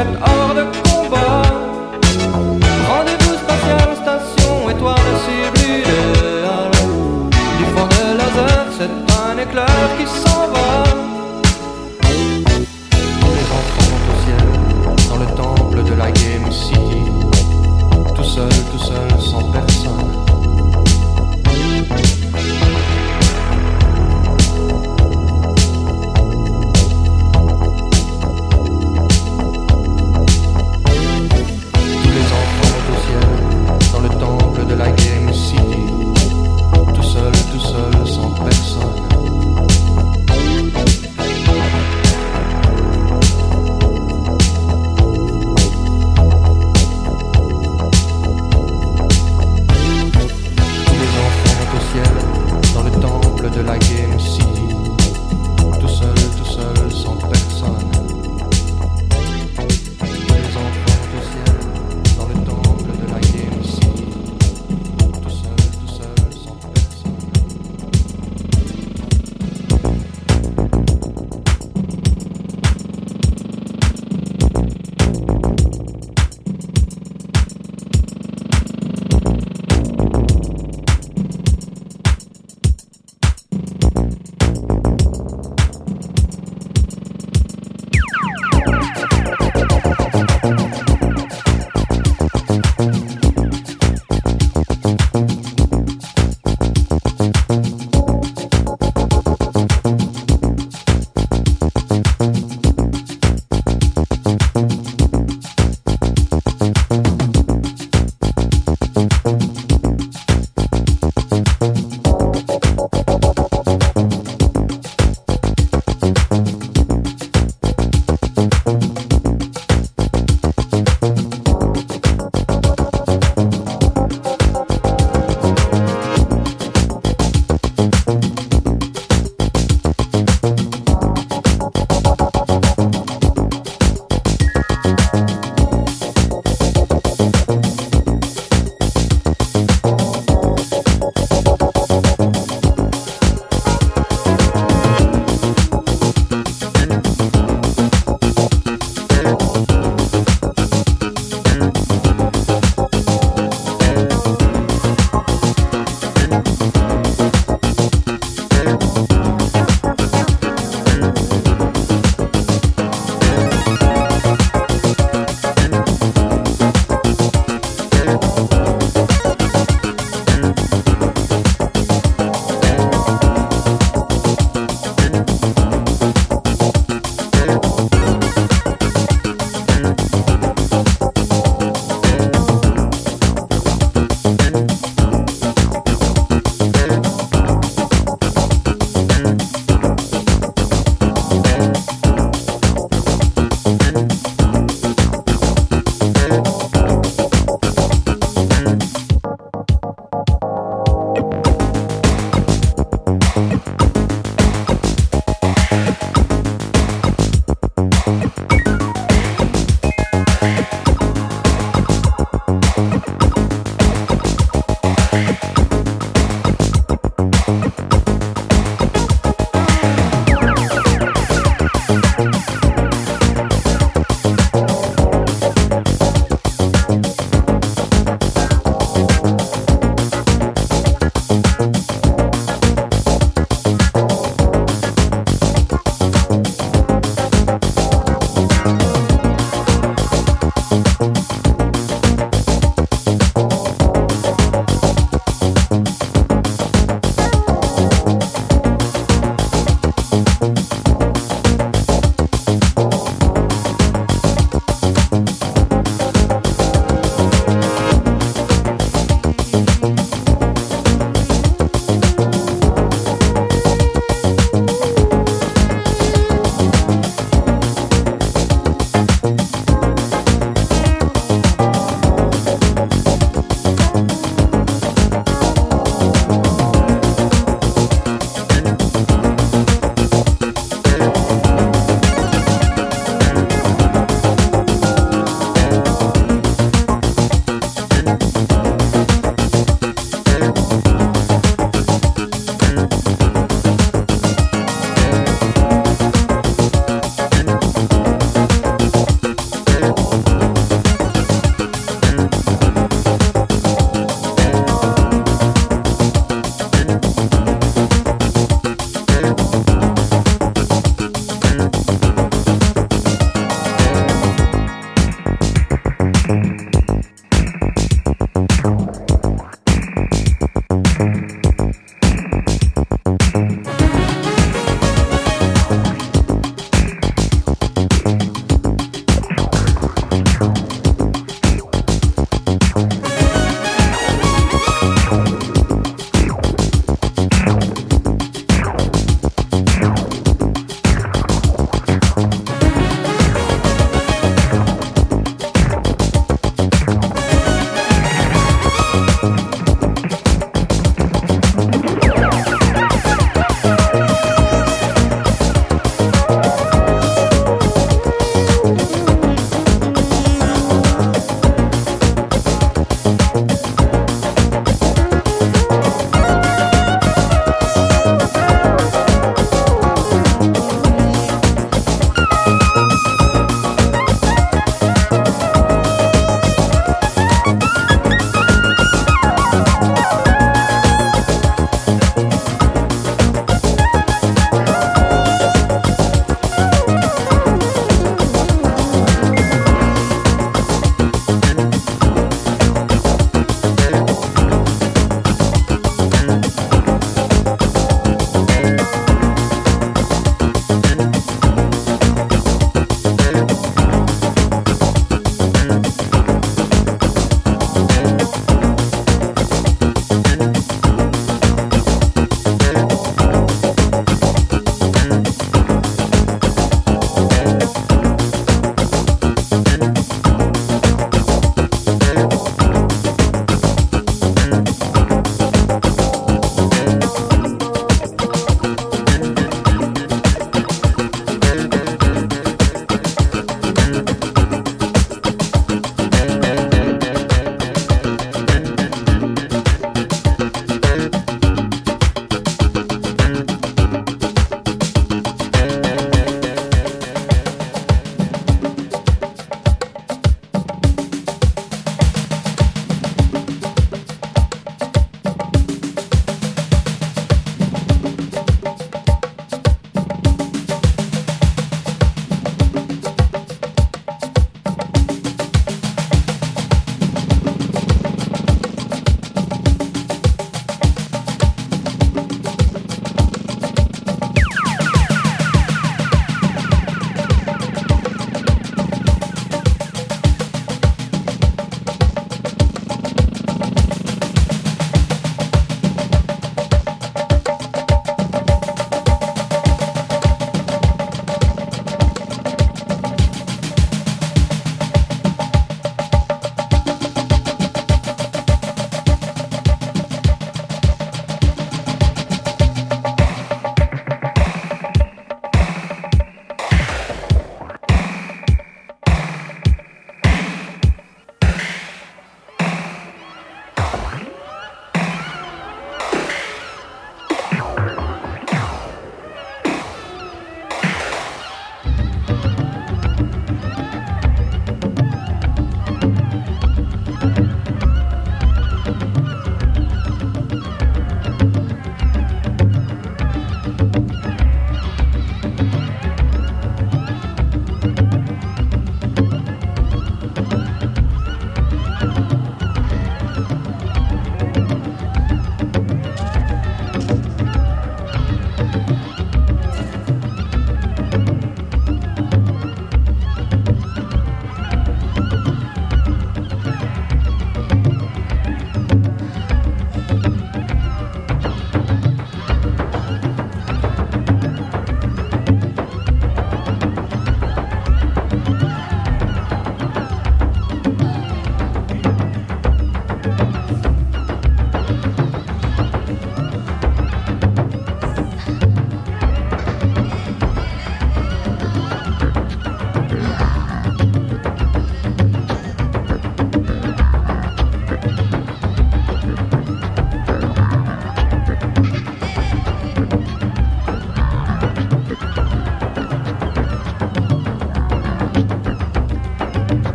All the.